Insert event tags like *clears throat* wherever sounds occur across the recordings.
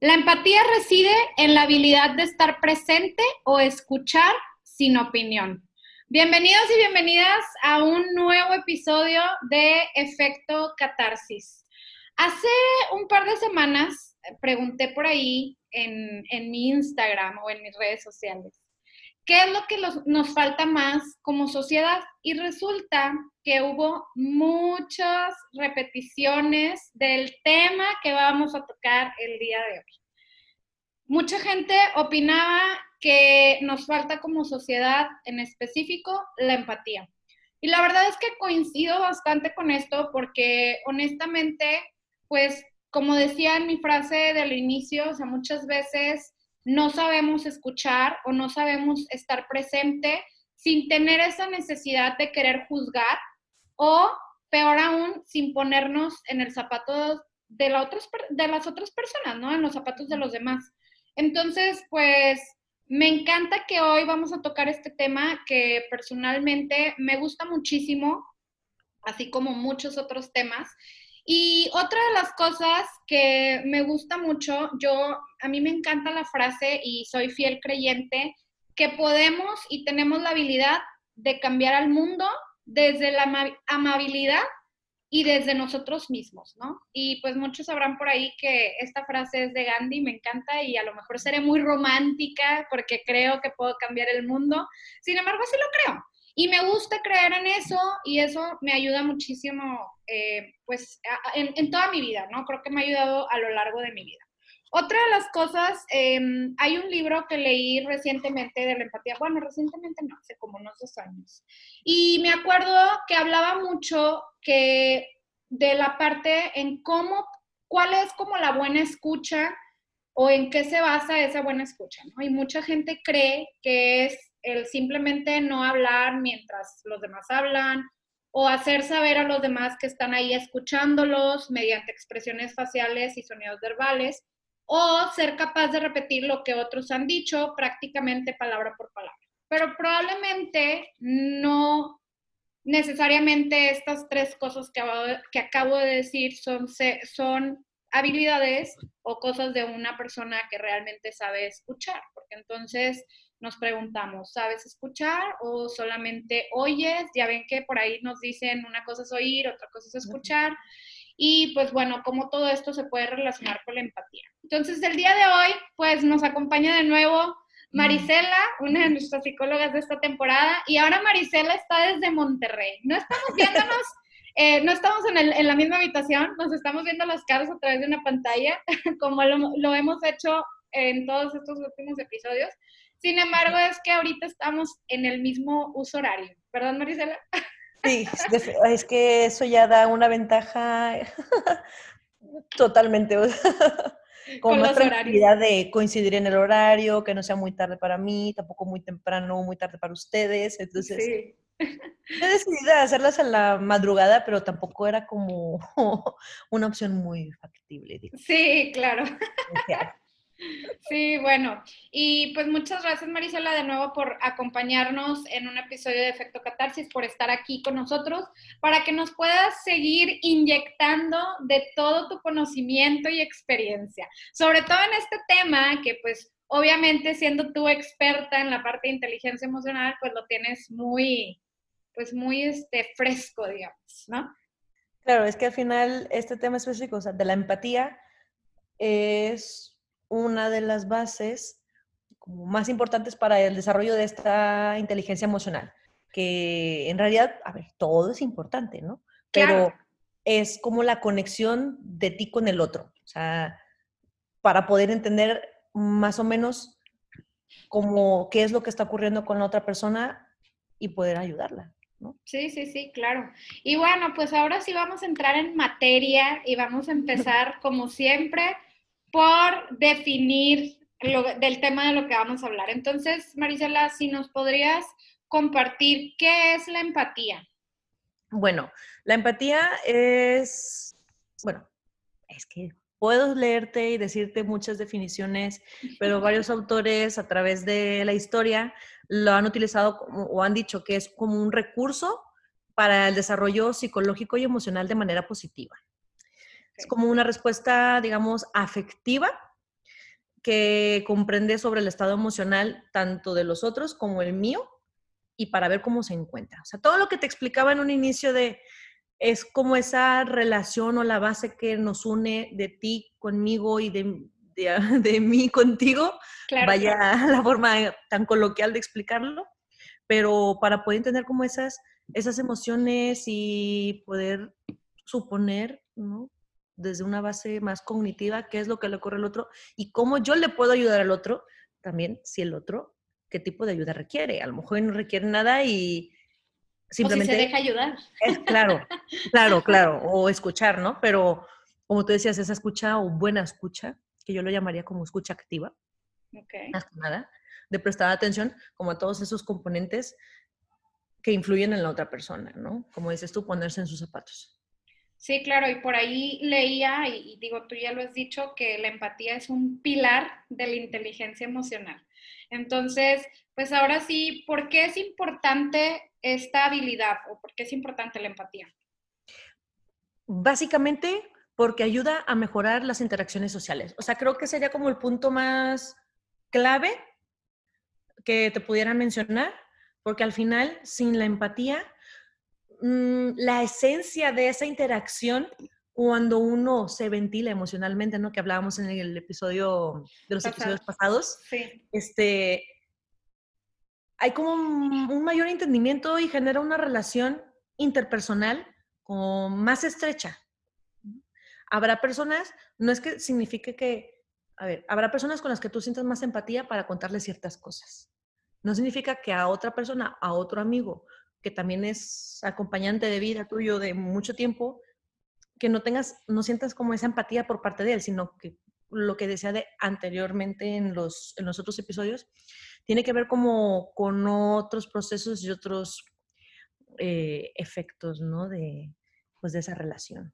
La empatía reside en la habilidad de estar presente o escuchar sin opinión. Bienvenidos y bienvenidas a un nuevo episodio de Efecto Catarsis. Hace un par de semanas pregunté por ahí en, en mi Instagram o en mis redes sociales ¿Qué es lo que nos falta más como sociedad? Y resulta que hubo muchas repeticiones del tema que vamos a tocar el día de hoy. Mucha gente opinaba que nos falta como sociedad en específico la empatía. Y la verdad es que coincido bastante con esto porque honestamente, pues como decía en mi frase del inicio, o sea, muchas veces no sabemos escuchar o no sabemos estar presente sin tener esa necesidad de querer juzgar o, peor aún, sin ponernos en el zapato de, de las otras personas, ¿no? En los zapatos de los demás. Entonces, pues me encanta que hoy vamos a tocar este tema que personalmente me gusta muchísimo, así como muchos otros temas. Y otra de las cosas que me gusta mucho, yo, a mí me encanta la frase y soy fiel creyente, que podemos y tenemos la habilidad de cambiar al mundo desde la amabilidad y desde nosotros mismos, ¿no? Y pues muchos sabrán por ahí que esta frase es de Gandhi, me encanta y a lo mejor seré muy romántica porque creo que puedo cambiar el mundo, sin embargo sí lo creo. Y me gusta creer en eso y eso me ayuda muchísimo, eh, pues, en, toda mi vida, ¿no? Creo que me ha ayudado a lo largo de mi vida. Otra de las cosas, em, hay un libro que leí recientemente de la empatía, bueno, recientemente no, hace como unos dos años, y me acuerdo que hablaba mucho que de la parte en cómo, cuál es como la buena escucha o en qué se basa esa buena escucha, ¿no? Y mucha gente cree que es el simplemente no hablar mientras los demás hablan o hacer saber a los demás que están ahí escuchándolos mediante expresiones faciales y sonidos verbales o ser capaz de repetir lo que otros han dicho prácticamente palabra por palabra. Pero probablemente no necesariamente estas tres cosas que, que acabo de decir son, son habilidades o cosas de una persona que realmente sabe escuchar, porque entonces nos preguntamos, ¿sabes escuchar o solamente oyes? Ya ven que por ahí nos dicen una cosa es oír, otra cosa es escuchar. Y pues bueno, cómo todo esto se puede relacionar con la empatía. Entonces, el día de hoy, pues nos acompaña de nuevo Marisela, una de nuestras psicólogas de esta temporada. Y ahora Marisela está desde Monterrey. No estamos *laughs* viéndonos, eh, no estamos en, el, en, la misma habitación, nos estamos viendo las caras a través de una pantalla, *laughs* como lo, lo hemos hecho en todos estos últimos episodios. Sin embargo, es que ahorita estamos en el mismo uso horario. ¿Perdón, Marisela? Sí, es que eso ya da una ventaja *laughs* totalmente. Con, más tranquilidad de coincidir en el horario, que no sea muy tarde para mí, tampoco muy temprano, muy tarde para ustedes. Entonces, sí. he decidido hacerlas en la madrugada, pero tampoco era como *laughs* una opción muy factible. Sí, claro. Sí, bueno, y pues muchas gracias Marisela de nuevo por acompañarnos en un episodio de Efecto Catarsis, por estar aquí con nosotros, para que nos puedas seguir inyectando de todo tu conocimiento y experiencia, sobre todo en este tema que pues obviamente siendo tú experta en la parte de inteligencia emocional, pues lo tienes muy, pues muy este, fresco, digamos, ¿no? Claro, es que al final este tema específico, o sea, de la empatía, es una de las bases como más importantes para el desarrollo de esta inteligencia emocional, que en realidad, a ver, todo es importante, ¿no? Pero es como la conexión de ti con el otro. O sea, para poder entender más o menos como qué es lo que está ocurriendo con la otra persona y poder ayudarla. ¿no? Sí, sí, sí, claro. Y bueno, pues ahora sí vamos a entrar en materia y vamos a *laughs* empezar, como siempre, por definir lo, del tema de lo que vamos a hablar. Entonces, Marisela, si nos podrías compartir qué es la empatía. Bueno, la empatía es, bueno, es que puedo leerte y decirte muchas definiciones, pero *laughs* varios autores a través de la historia lo han utilizado o han dicho que es como un recurso para el desarrollo psicológico y emocional de manera positiva. Es como una respuesta, digamos, afectiva que comprende sobre el estado emocional tanto de los otros como el mío y para ver cómo se encuentra. O sea, todo lo que te explicaba en un inicio de es como esa relación o la base que nos une de ti conmigo y de, de, *laughs* mí contigo. Vaya *laughs* la forma tan coloquial de explicarlo, pero para poder entender como esas, esas emociones y poder suponer, ¿no? Desde una base más cognitiva, qué es lo que le ocurre al otro y cómo yo le puedo ayudar al otro, también si el otro, qué tipo de ayuda requiere. A lo mejor no requiere nada y Simplemente, o si se deja ayudar. Es, claro, claro, claro, o escuchar, ¿no? Pero como tú decías, esa escucha o buena escucha, que yo lo llamaría como escucha activa, okay. más que nada, de prestar atención como a todos esos componentes que influyen en la otra persona, ¿no? Como dices tú, ponerse en sus zapatos. Sí, claro, y por ahí leía, y digo, tú ya lo has dicho, que la empatía es un pilar de la inteligencia emocional. Entonces, pues ahora sí, ¿por qué es importante esta habilidad o por qué es importante la empatía? Básicamente porque ayuda a mejorar las interacciones sociales. O sea, creo que sería como el punto más clave que te pudiera mencionar, porque al final, sin la empatía, mm, la esencia de esa interacción cuando uno se ventila emocionalmente, ¿no? Que hablábamos en el episodio de los episodios pasados. Sí. Este, hay como un, mayor entendimiento y genera una relación interpersonal como más estrecha. Habrá personas, no es que signifique que, a ver, habrá personas con las que tú sientas más empatía para contarles ciertas cosas. No significa que a otra persona, a otro amigo, que también es acompañante de vida tuyo de mucho tiempo, que no tengas, no sientas como esa empatía por parte de él, sino que lo que decía de anteriormente en los, en los otros episodios, tiene que ver como con otros procesos y otros eh, efectos, ¿no? De, pues de esa relación.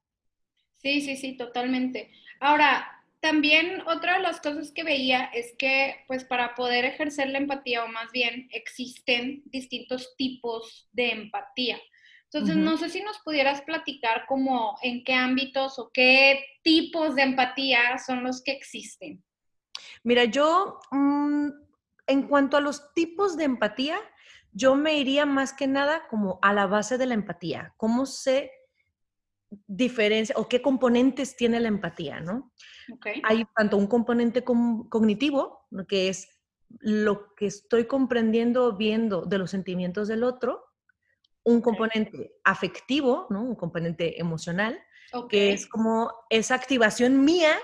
Sí, sí, sí, totalmente. Ahora, también otra de las cosas que veía es que, pues para poder ejercer la empatía, o más bien, existen distintos tipos de empatía. Entonces, no sé si nos pudieras platicar como en qué ámbitos o qué tipos de empatía son los que existen. Mira, yo, mm, en cuanto a los tipos de empatía, yo me iría más que nada como a la base de la empatía, cómo se diferencia o qué componentes tiene la empatía, ¿no? Hay tanto un componente cognitivo, que es lo que estoy comprendiendo, viendo de los sentimientos del otro, un componente afectivo, ¿no? Un componente emocional, que es como esa activación mía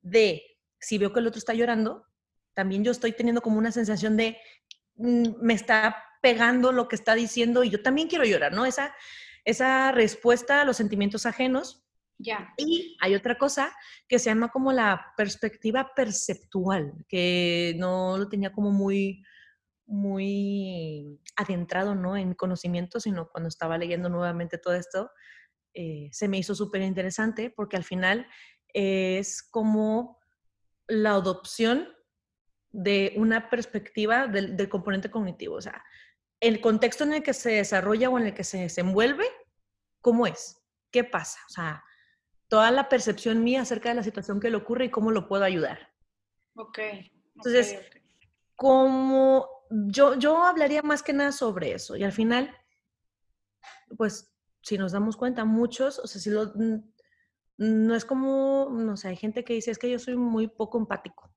de si veo que el otro está llorando, también yo estoy teniendo como una sensación de mm, me está pegando lo que está diciendo y yo también quiero llorar, ¿no? Esa, esa respuesta a los sentimientos ajenos. Ya. Y hay otra cosa que se llama como la perspectiva perceptual, que no lo tenía como muy, muy adentrado ¿no? en conocimiento, sino cuando estaba leyendo nuevamente todo esto, eh, se me hizo súper interesante porque al final es como la adopción de una perspectiva del, del, componente cognitivo, o sea, el contexto en el que se desarrolla o en el que se desenvuelve, ¿cómo es? ¿Qué pasa? O sea, toda la percepción mía acerca de la situación que le ocurre y cómo lo puedo ayudar. Ok. Entonces, como yo, yo hablaría más que nada sobre eso. Y al final, pues, si nos damos cuenta, muchos, o sea, si lo, no es como, no sé, hay gente que dice, es que yo soy muy poco empático.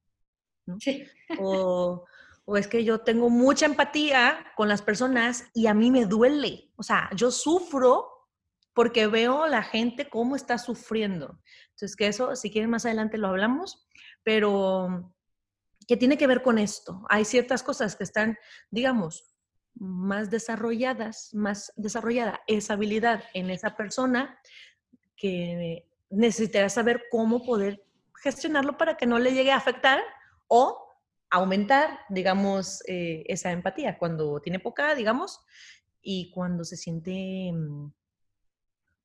¿no? Sí. O, o es que yo tengo mucha empatía con las personas y a mí me duele. O sea, yo sufro porque veo la gente cómo está sufriendo. Entonces, que eso, si quieren más adelante lo hablamos, pero ¿qué tiene que ver con esto? Hay ciertas cosas que están, digamos, más desarrolladas, más desarrollada esa habilidad en esa persona que necesitará saber cómo poder gestionarlo para que no le llegue a afectar o aumentar, digamos, eh, esa empatía cuando tiene poca, digamos, y cuando se siente mm,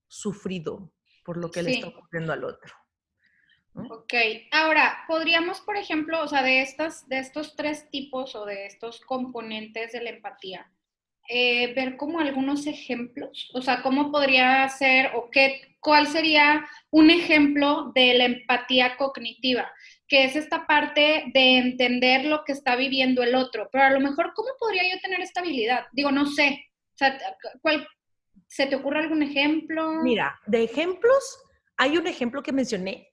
sufrido por lo que le está ocurriendo al otro. Ok, ahora, podríamos, por ejemplo, o sea, de, estas, de estos tres tipos o de estos componentes de la empatía, eh, ver como algunos ejemplos, o sea, cómo podría ser o qué, cuál sería un ejemplo de la empatía cognitiva, que es esta parte de entender lo que está viviendo el otro, pero a lo mejor, ¿cómo podría yo tener esta habilidad? Digo, no sé, o sea, ¿cuál, ¿se te ocurre algún ejemplo? Mira, de ejemplos, hay un ejemplo que mencioné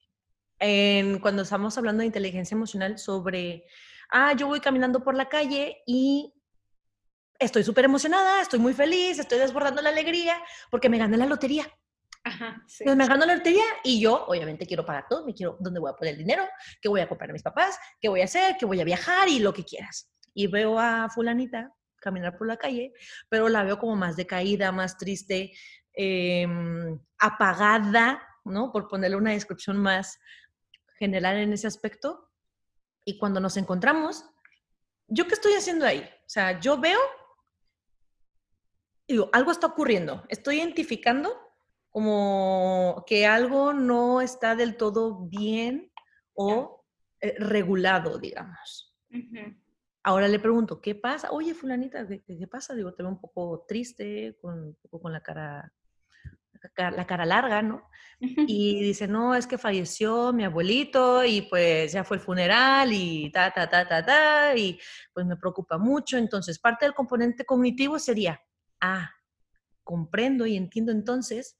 cuando estamos hablando de inteligencia emocional sobre, ah, yo voy caminando por la calle y estoy súper emocionada, estoy muy feliz, estoy desbordando la alegría porque me gané la lotería. Ajá, sí. me gano la lotería y yo, obviamente, quiero pagar todo, me quiero, ¿dónde voy a poner el dinero? ¿Qué voy a comprar a mis papás? ¿Qué voy a hacer? ¿Qué voy a viajar? Y lo que quieras. Y veo a fulanita caminar por la calle, pero la veo como más decaída, más triste, em, apagada, ¿no? Por ponerle una descripción más, general en ese aspecto. Y cuando nos encontramos, ¿yo qué estoy haciendo ahí? O sea, yo veo, digo, algo está ocurriendo. Estoy identificando como que algo no está del todo bien o eh, regulado, digamos. Ahora le pregunto, ¿qué pasa? Oye, fulanita, ¿qué, pasa? Digo, te veo un poco triste, con, un poco con la cara la cara larga, ¿no? Y dice, no, es que falleció mi abuelito y pues ya fue el funeral y ta, ta, ta, ta, ta, y pues me preocupa mucho. Entonces, parte del componente cognitivo sería, ah, comprendo y entiendo entonces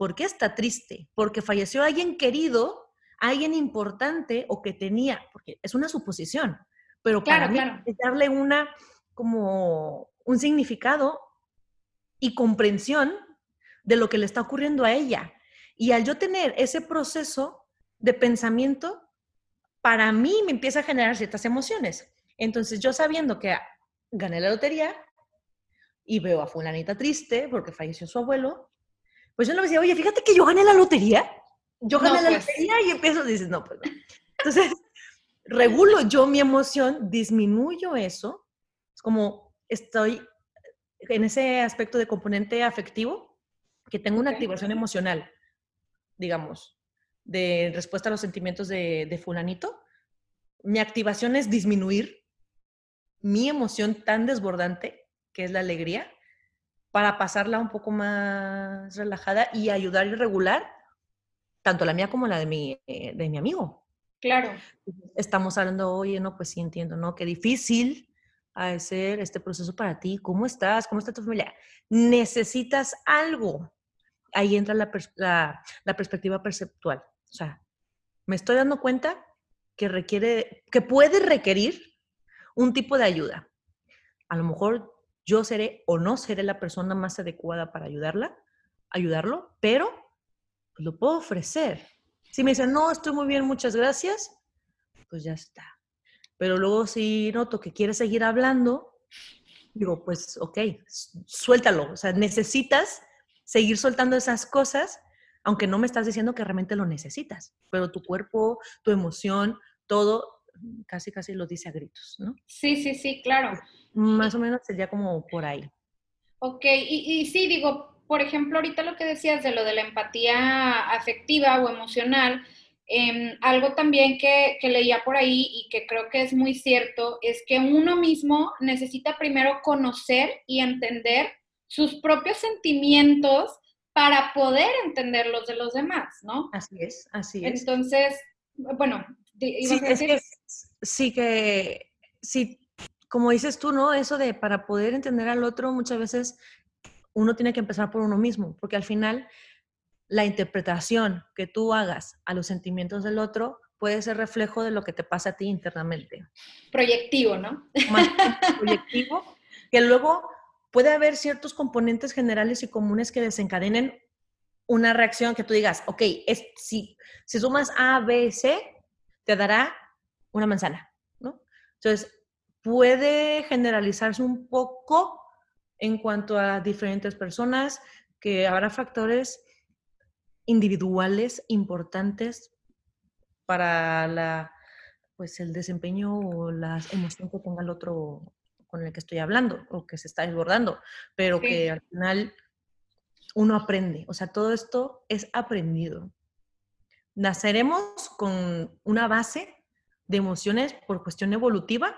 por qué está triste, porque falleció alguien querido, alguien importante o que tenía, porque es una suposición, pero para mí es darle una, como un significado y comprensión de lo que le está ocurriendo a ella. Y al yo tener ese proceso de pensamiento, para mí me empieza a generar ciertas emociones. Entonces yo sabiendo que gané la lotería y veo a fulanita triste porque falleció su abuelo, pues yo le decía, oye, fíjate que yo gané la lotería. Yo gané la pues. lotería y empiezo, dices, no, pues no. Entonces, *laughs* regulo yo mi emoción, disminuyo eso. Es como estoy en ese aspecto de componente afectivo, que tengo una activación emocional, digamos, de respuesta a los sentimientos de, de fulanito, mi activación es disminuir mi emoción tan desbordante, que es la alegría, para pasarla un poco más relajada y ayudar y regular tanto la mía como la de mi, eh, de mi amigo. Claro. Estamos hablando, oye, no, pues sí entiendo, ¿no? Qué difícil hacer este proceso para ti. ¿Cómo estás? ¿Cómo está tu familia? Necesitas algo ahí entra la, perspectiva perceptual. O sea, me estoy dando cuenta que requiere, que puede requerir un tipo de ayuda. A lo mejor yo seré o no seré la persona más adecuada para ayudarla, ayudarlo, pero lo puedo ofrecer. Si me dicen, no, estoy muy bien, muchas gracias, pues ya está. Pero luego si noto que quiere seguir hablando, digo, pues ok, suéltalo. O sea, necesitas seguir soltando esas cosas, aunque no me estás diciendo que realmente lo necesitas, pero tu cuerpo, tu emoción, todo casi, casi lo dice a gritos, ¿no? Sí, sí, sí, claro. Más o menos sería como por ahí. Ok, y, sí, digo, por ejemplo, ahorita lo que decías de lo de la empatía afectiva o emocional, em, algo también que, que, leía por ahí y que creo que es muy cierto es que uno mismo necesita primero conocer y entender sus propios sentimientos para poder entender los de los demás, ¿no? Así es, así es. Entonces, bueno, sí, que, sí que, sí, como dices tú, ¿no? Eso de para poder entender al otro, muchas veces uno tiene que empezar por uno mismo, porque al final la interpretación que tú hagas a los sentimientos del otro puede ser reflejo de lo que te pasa a ti internamente. Proyectivo, ¿no? Más proyectivo, que luego puede haber ciertos componentes generales y comunes que desencadenen una reacción que tú digas, ok, es, si, si sumas A, B, C, te dará una manzana, ¿no? Entonces, puede generalizarse un poco en cuanto a diferentes personas, que habrá factores individuales importantes para la, pues el desempeño o la emoción que tenga el otro con el que estoy hablando o que se está desbordando, pero que al final uno aprende. O sea, todo esto es aprendido. Naceremos con una base de emociones por cuestión evolutiva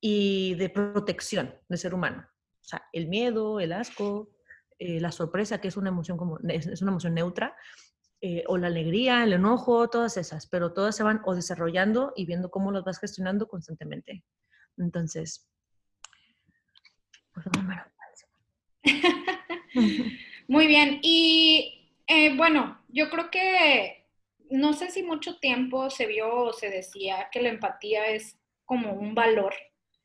y de protección del ser humano. O sea, el miedo, el asco, eh, la sorpresa, que es una emoción como es, una emoción neutra, eh, o la alegría, el enojo, todas esas, pero todas se van o desarrollando y viendo cómo los vas gestionando constantemente. Entonces, pues *laughs* Muy bien, y eh, bueno, yo creo que no sé si mucho tiempo se vio o se decía que la empatía es como un valor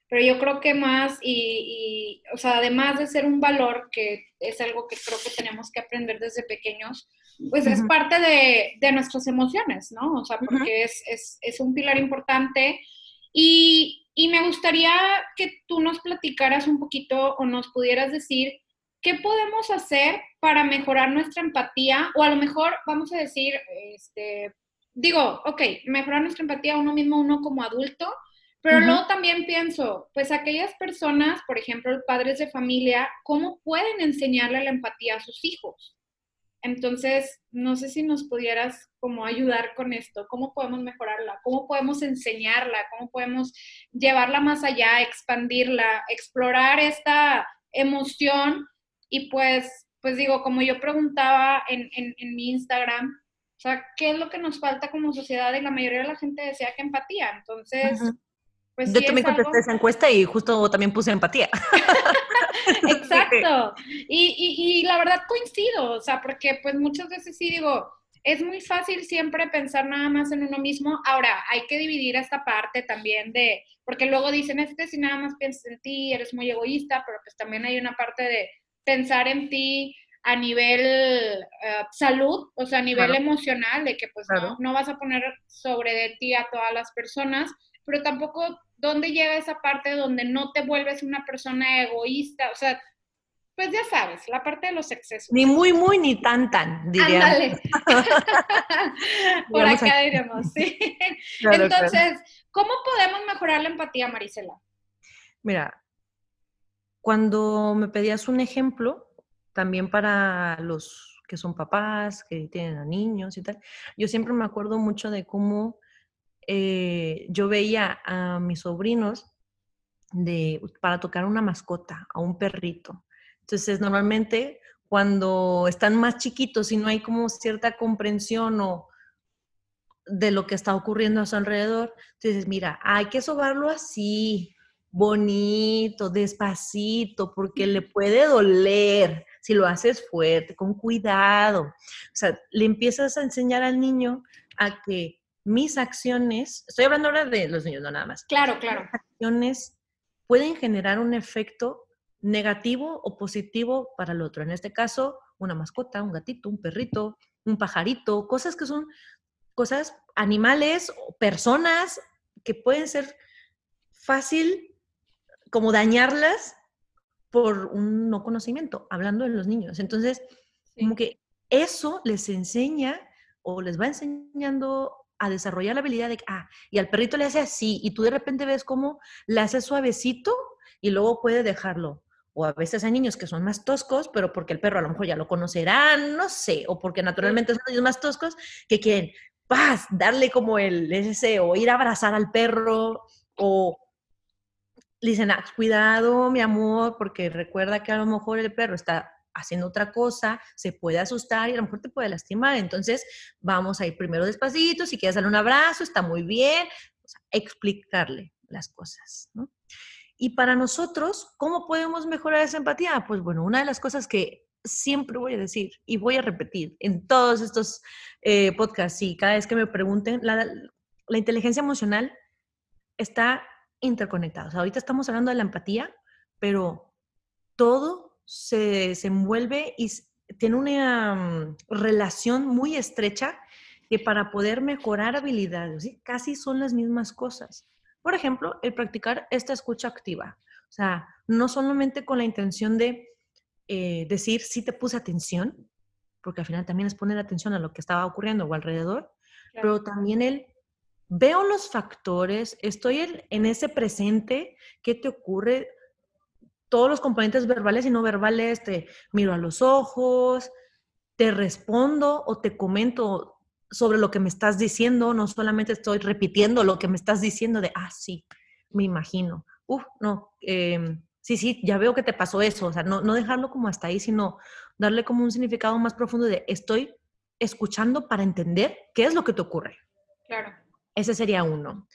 pero yo creo que más, y, o sea, además de ser un valor, que es algo que creo que tenemos que aprender desde pequeños, pues es parte de, de, nuestras emociones, ¿no? O sea, porque es, es, es, un pilar importante. Y, y me gustaría que tú nos platicaras un poquito o nos pudieras decir qué podemos hacer para mejorar nuestra empatía, o a lo mejor vamos a decir, este, digo, ok, mejorar nuestra empatía uno mismo, uno como adulto, pero luego también pienso, pues aquellas personas, por ejemplo, padres de familia, ¿cómo pueden enseñarle la empatía a sus hijos? Entonces, no sé si nos pudieras como ayudar con esto, cómo podemos mejorarla, cómo podemos enseñarla, cómo podemos llevarla más allá, expandirla, explorar esta emoción y pues, pues digo, como yo preguntaba en, en mi Instagram, o sea, ¿qué es lo que nos falta como sociedad? Y la mayoría de la gente decía que empatía. Entonces, pues Yo también contesté esa encuesta y justo también puse empatía. *laughs* Exacto. Y, la verdad coincido, o sea, porque pues muchas veces sí digo, es muy fácil siempre pensar nada más en uno mismo. Ahora, hay que dividir esta parte también de, porque luego dicen, es que si nada más piensas en ti, eres muy egoísta, pero pues también hay una parte de pensar en ti a nivel eh, salud, o sea, a nivel emocional, de que pues no, no vas a poner sobre de ti a todas las personas, pero tampoco dónde llega esa parte donde no te vuelves una persona egoísta, o sea, pues ya sabes, la parte de los excesos. Ni muy, muy, ni tan, tan, diría. Ándale. *laughs* *laughs* Por acá diremos, sí. Entonces, ¿cómo podemos mejorar la empatía, Marisela? Mira, cuando me pedías un ejemplo, también para los que son papás, que tienen a niños y tal, yo siempre me acuerdo mucho de cómo eh, yo veía a mis sobrinos de, para tocar una mascota, a un perrito. Entonces, normalmente cuando están más chiquitos y no hay como cierta comprensión o de lo que está ocurriendo a su alrededor, entonces, mira, hay que sobarlo así, bonito, despacito, porque le puede doler si lo haces fuerte, con cuidado. O sea, le empiezas a enseñar al niño a que mis acciones, estoy hablando ahora de los niños, no nada más. Claro, claro. Mis acciones pueden generar un efecto negativo o positivo para el otro. En este caso, una mascota, un gatito, un perrito, un pajarito, cosas que son cosas, animales o personas que pueden ser fácil como dañarlas por un no conocimiento, hablando de los niños. Entonces, como que eso les enseña o les va enseñando a desarrollar la habilidad de, ah, y al perrito le hace así, y tú de repente ves cómo le hace suavecito y luego puede dejarlo. O a veces hay niños que son más toscos, pero porque el perro a lo mejor ya lo conocerá, no sé, o porque naturalmente son niños más toscos que quieren, paz, darle como el ese, o ir a abrazar al perro, o le dicen, ah, cuidado, mi amor, porque recuerda que a lo mejor el perro está haciendo otra cosa, se puede asustar y a lo mejor te puede lastimar. Entonces, vamos a ir primero despacito, si quieres darle un abrazo, está muy bien, explicarle las cosas. Y para nosotros, ¿cómo podemos mejorar esa empatía? Pues bueno, una de las cosas que siempre voy a decir y voy a repetir en todos estos eh, podcasts y cada vez que me pregunten, la, la inteligencia emocional está sea, ahorita estamos hablando de la empatía, pero todo se, envuelve y tiene una mm, relación muy estrecha que para poder mejorar habilidades, casi son las mismas cosas. Por ejemplo, el practicar esta escucha activa. O sea, no solamente con la intención de eh, decir si te puse atención, porque al final también es poner atención a lo que estaba ocurriendo o alrededor, pero también el veo los factores, estoy en, ese presente, ¿qué te ocurre? Todos los componentes verbales y no verbales, te miro a los ojos, te respondo o te comento sobre lo que me estás diciendo, no solamente estoy repitiendo lo que me estás diciendo de, ah, sí, me imagino, uf, no, em, sí, sí, ya veo que te pasó eso, o sea, no, no dejarlo como hasta ahí, sino darle como un significado más profundo de, estoy escuchando para entender qué es lo que te ocurre. Claro. Ese sería uno.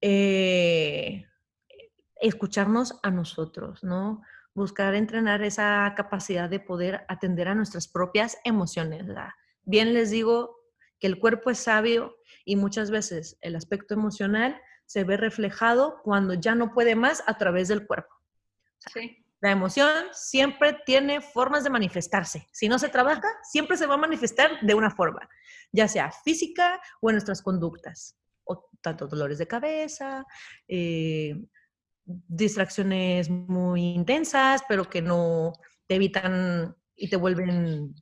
Eh, escucharnos a nosotros, ¿no? Buscar entrenar esa capacidad de poder atender a nuestras propias emociones. Bien les digo que el cuerpo es sabio y muchas veces el aspecto emocional se ve reflejado cuando ya no puede más a través del cuerpo. sí. La emoción siempre tiene formas de manifestarse. Si no se trabaja, siempre se va a manifestar de una forma, ya sea física o en nuestras conductas tanto dolores de cabeza, eh, distracciones muy intensas, pero que no te evitan y te vuelven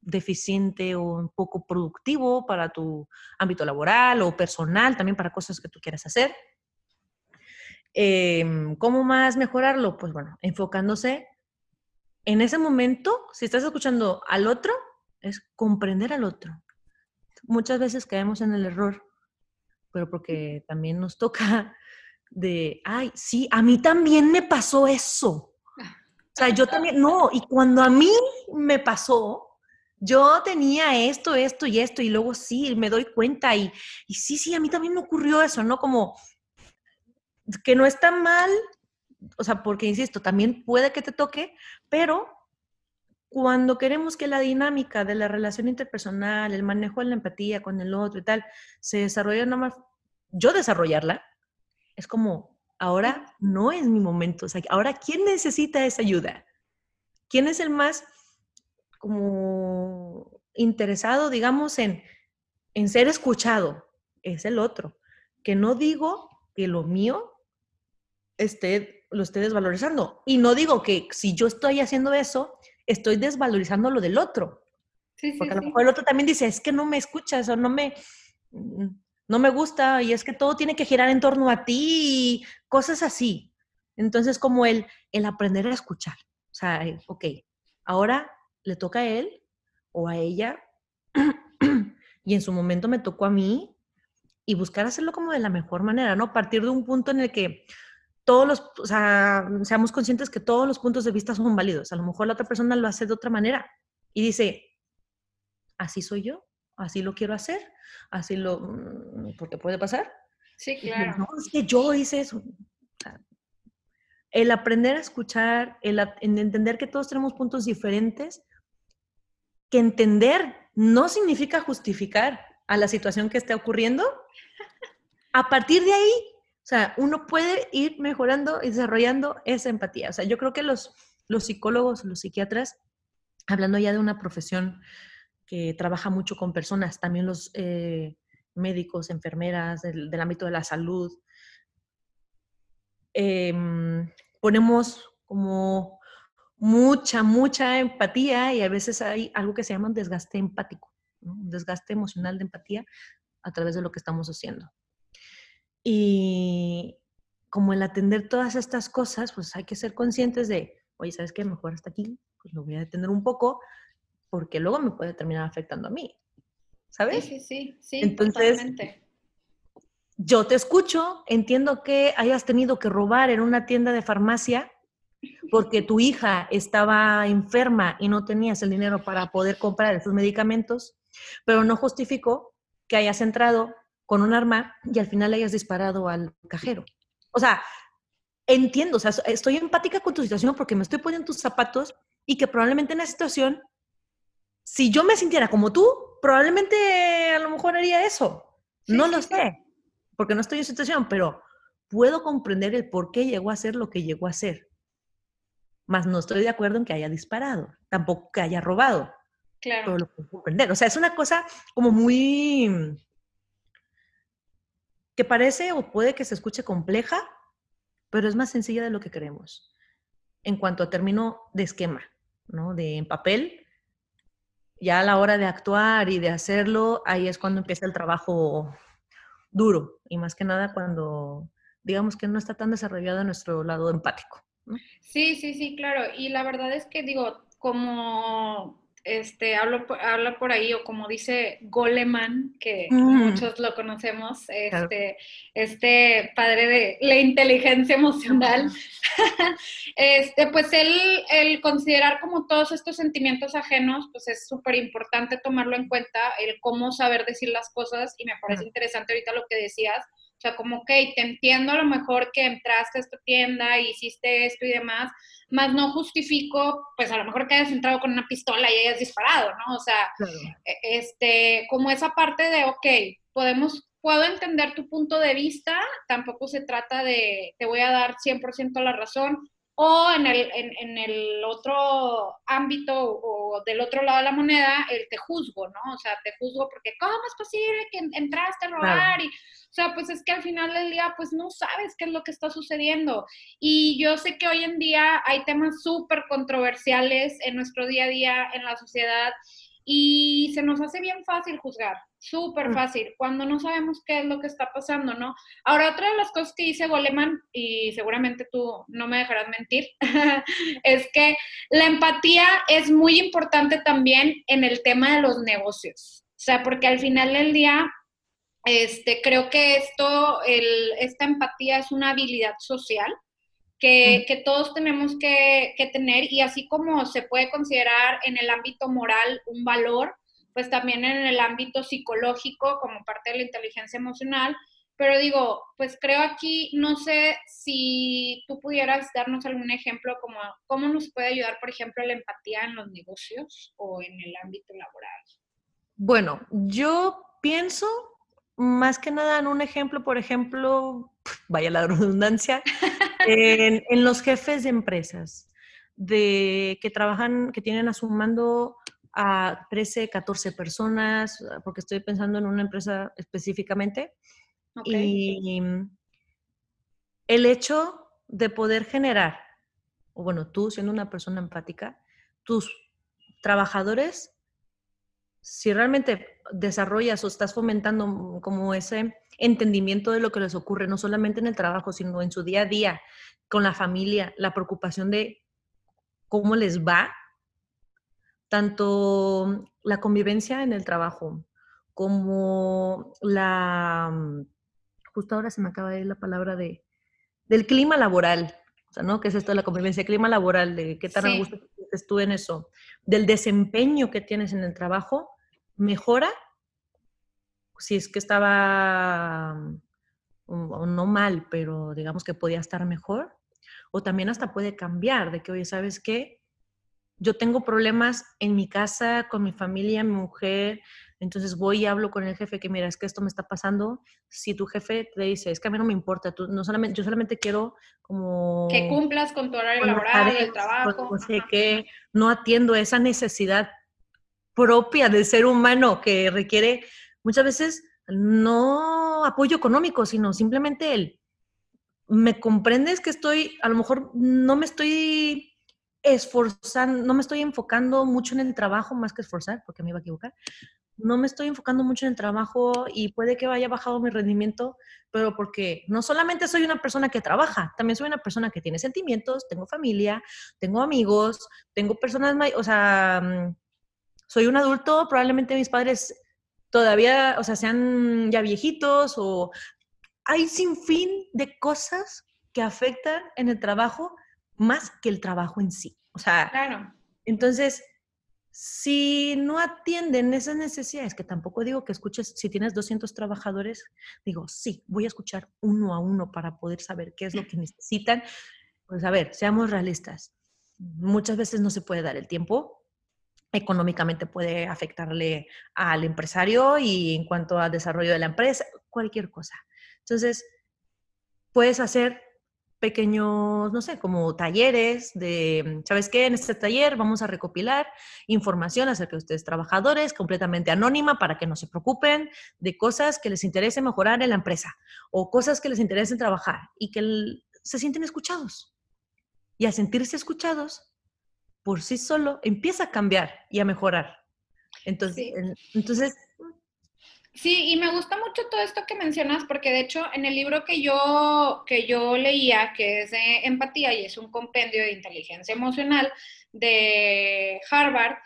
deficiente o un poco productivo para tu ámbito laboral o personal, también para cosas que tú quieras hacer. Em, ¿Cómo más mejorarlo? Pues bueno, enfocándose en ese momento, si estás escuchando al otro, es comprender al otro. Muchas veces caemos en el error pero porque también nos toca de, ay, sí, a mí también me pasó eso. O sea, yo también, no, y cuando a mí me pasó, yo tenía esto, esto y esto, y luego sí, me doy cuenta, y, y sí, sí, a mí también me ocurrió eso, ¿no? Como que no está mal, o sea, porque, insisto, también puede que te toque, pero cuando queremos que la dinámica de la relación interpersonal, el manejo de la empatía con el otro y tal, se desarrolle más, yo desarrollarla, es como, ahora no es mi momento. O sea, ahora, ¿quién necesita esa ayuda? ¿Quién es el más como interesado, digamos, en, en ser escuchado? Es el otro. Que no digo que lo mío esté, lo esté desvalorizando. Y no digo que si yo estoy haciendo eso, estoy desvalorizando lo del otro. Porque a lo mejor el otro también dice, es que no me escuchas o no me, mm, no me gusta y es que todo tiene que girar en torno a ti y cosas así. Entonces, como el, el aprender a escuchar. O sea, ok, ahora le toca a él o a ella *clears throat* y en su momento me tocó a mí y buscar hacerlo como de la mejor manera, ¿no? Partir de un punto en el que todos los, o sea, seamos conscientes que todos los puntos de vista son válidos. A lo mejor la otra persona lo hace de otra manera y dice, así soy yo, así lo quiero hacer, así lo, mm, porque puede pasar. Sí, claro. No, es que yo hice eso. El aprender a escuchar, el, entender que todos tenemos puntos diferentes, que entender no significa justificar a la situación que esté ocurriendo. A partir de ahí, o sea, uno puede ir mejorando y desarrollando esa empatía. O sea, yo creo que los, los psicólogos, los psiquiatras, hablando ya de una profesión que trabaja mucho con personas, también los eh, médicos, enfermeras del, ámbito de la salud, em, ponemos como mucha, mucha empatía y a veces hay algo que se llama un desgaste empático, un desgaste emocional de empatía a través de lo que estamos haciendo. Y como el atender todas estas cosas, pues hay que ser conscientes de, oye, ¿sabes qué? Mejor hasta aquí, pues lo voy a detener un poco, porque luego me puede terminar afectando a mí. ¿Sabes? Sí, sí, sí. Entonces, yo te escucho, entiendo que hayas tenido que robar en una tienda de farmacia porque tu hija estaba enferma y no tenías el dinero para poder comprar esos medicamentos, pero no justificó que hayas entrado con un arma y al final hayas disparado al cajero. O sea, entiendo, o sea, estoy empática con tu situación porque me estoy poniendo tus zapatos y que probablemente en esa situación, si yo me sintiera como tú, probablemente a lo mejor haría eso. no lo sé, porque no estoy en situación, pero puedo comprender el por qué llegó a ser lo que llegó a ser. Más no estoy de acuerdo en que haya disparado, tampoco que haya robado. Claro. Pero lo puedo comprender. O sea, es una cosa como muy que parece o puede que se escuche compleja, pero es más sencilla de lo que creemos en cuanto a término de esquema, ¿no? De en papel, ya a la hora de actuar y de hacerlo, ahí es cuando empieza el trabajo duro y más que nada cuando digamos que no está tan desarrollado nuestro lado empático. Sí, sí, sí, claro. Y la verdad es que digo, como este, hablo, habla por ahí, o como dice Goleman, que mm. muchos lo conocemos, este, este padre de la inteligencia emocional, *laughs* este, pues él, el considerar como todos estos sentimientos ajenos, pues es súper importante tomarlo en cuenta, el cómo saber decir las cosas, y me parece interesante ahorita lo que decías, sea, como, ok, te entiendo a lo mejor que entraste a esta tienda y hiciste esto y demás, más no justifico, pues a lo mejor que hayas entrado con una pistola y hayas disparado, ¿no? O sea, e, este, como esa parte de, ok, podemos, puedo entender tu punto de vista, tampoco se trata de, te voy a dar 100% la razón, o en el, en, el otro ámbito o del otro lado de la moneda, el te juzgo, ¿no? O sea, te juzgo porque, ¿cómo es posible que entraste a robar? Y, o sea, pues es que al final del día, pues no sabes qué es lo que está sucediendo. Y yo sé que hoy en día hay temas súper controversiales en nuestro día a día, en la sociedad, y se nos hace bien fácil juzgar, súper mm. fácil, cuando no sabemos qué es lo que está pasando, ¿no? Ahora, otra de las cosas que dice Goleman, y seguramente tú no me dejarás mentir, *laughs* es que la empatía es muy importante también en el tema de los negocios. O sea, porque al final del día, este, creo que esto, el, esta empatía es una habilidad social que, todos tenemos que, tener y así como se puede considerar en el ámbito moral un valor, pues también en el ámbito psicológico como parte de la inteligencia emocional. Pero digo, pues creo aquí, no sé si tú pudieras darnos algún ejemplo como cómo nos puede ayudar, por ejemplo, la empatía en los negocios o en el ámbito laboral. Bueno, yo pienso más que nada en un ejemplo, por ejemplo, *laughs* vaya la redundancia, *laughs* en, los jefes de empresas de que trabajan, que tienen a su mando a 13, 14 personas, porque estoy pensando en una empresa específicamente. Y el hecho de poder generar, o bueno, tú siendo una persona empática, tus trabajadores si realmente desarrollas o estás fomentando como ese entendimiento de lo que les ocurre, no solamente en el trabajo, sino en su día a día, con la familia, la preocupación de cómo les va, tanto la convivencia en el trabajo como la, justo ahora se me acaba de ir la palabra de, del clima laboral, o sea, ¿no? ¿Qué es esto de la convivencia? Clima laboral, de qué tan gusto tú en eso, del desempeño que tienes en el trabajo, mejora si es que estaba mm, no mal, pero digamos que podía estar mejor, o también hasta puede cambiar, de que, oye, ¿sabes qué? Yo tengo problemas en mi casa, con mi familia, mi mujer, entonces voy y hablo con el jefe que, mira, es que esto me está pasando. Si tu jefe te dice, es que a mí no me importa, tú, no solamente, yo solamente quiero como... Que cumplas con tu horario laboral, el trabajo. No sé qué, no atiendo esa necesidad propia del ser humano que requiere muchas veces no apoyo económico, sino simplemente el, me comprendes que estoy, a lo mejor no me estoy esforzando, no me estoy enfocando mucho en el trabajo más que esforzar, porque me iba a equivocar, no me estoy enfocando mucho en el trabajo y puede que vaya bajado mi rendimiento, pero porque no solamente soy una persona que trabaja, también soy una persona que tiene sentimientos, tengo familia, tengo amigos, tengo personas, o sea, mm, soy un adulto, probablemente mis padres todavía, o sea, sean ya viejitos o hay sin fin de cosas que afectan en el trabajo más que el trabajo en sí. O sea, claro. entonces, si no atienden esas necesidades, que tampoco digo que escuches, si tienes 200 trabajadores, digo, sí, voy a escuchar uno a uno para poder saber qué es lo que necesitan. Pues a ver, seamos realistas. Muchas veces no se puede dar el tiempo, económicamente puede afectarle al empresario y en cuanto al desarrollo de la empresa, cualquier cosa. Entonces, puedes hacer pequeños, no sé, como talleres de, ¿sabes qué? En este taller vamos a recopilar información acerca de ustedes trabajadores, completamente anónima, para que no se preocupen de cosas que les interese mejorar en la empresa o cosas que les interesen trabajar y que se sienten escuchados. Y al sentirse escuchados, por sí solo empieza a cambiar y a mejorar. Entonces, entonces Sí, y me gusta mucho todo esto que mencionas porque de hecho en el libro que yo, que yo leía, que es de empatía y es un compendio de inteligencia emocional de Harvard,